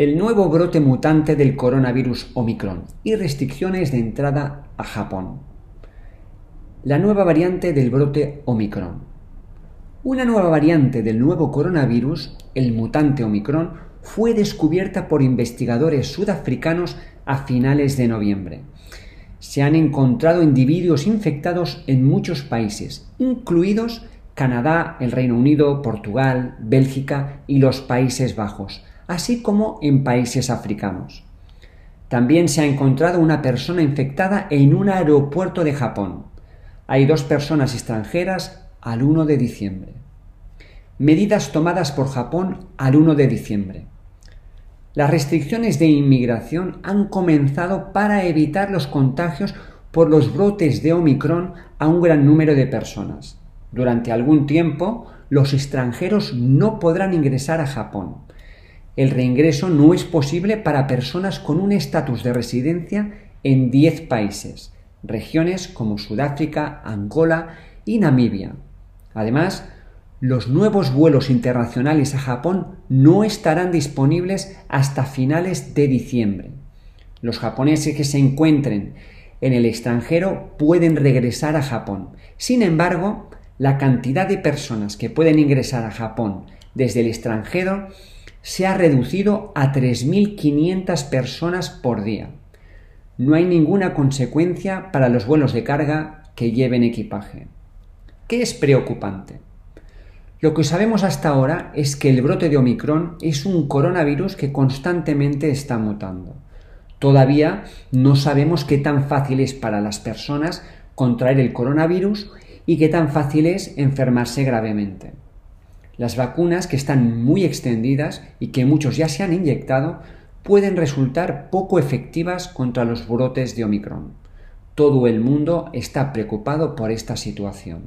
el nuevo brote mutante del coronavirus Omicron y restricciones de entrada a Japón. La nueva variante del brote Omicron. Una nueva variante del nuevo coronavirus, el mutante Omicron, fue descubierta por investigadores sudafricanos a finales de noviembre. Se han encontrado individuos infectados en muchos países, incluidos Canadá, el Reino Unido, Portugal, Bélgica y los Países Bajos, así como en países africanos. También se ha encontrado una persona infectada en un aeropuerto de Japón. Hay dos personas extranjeras al 1 de diciembre. Medidas tomadas por Japón al 1 de diciembre. Las restricciones de inmigración han comenzado para evitar los contagios por los brotes de Omicron a un gran número de personas. Durante algún tiempo, los extranjeros no podrán ingresar a Japón el reingreso no es posible para personas con un estatus de residencia en 10 países, regiones como Sudáfrica, Angola y Namibia. Además, los nuevos vuelos internacionales a Japón no estarán disponibles hasta finales de diciembre. Los japoneses que se encuentren en el extranjero pueden regresar a Japón. Sin embargo, la cantidad de personas que pueden ingresar a Japón desde el extranjero se ha reducido a 3.500 personas por día. No hay ninguna consecuencia para los vuelos de carga que lleven equipaje. ¿Qué es preocupante? Lo que sabemos hasta ahora es que el brote de Omicron es un coronavirus que constantemente está mutando. Todavía no sabemos qué tan fácil es para las personas contraer el coronavirus y qué tan fácil es enfermarse gravemente. Las vacunas que están muy extendidas y que muchos ya se han inyectado pueden resultar poco efectivas contra los brotes de Omicron. Todo el mundo está preocupado por esta situación.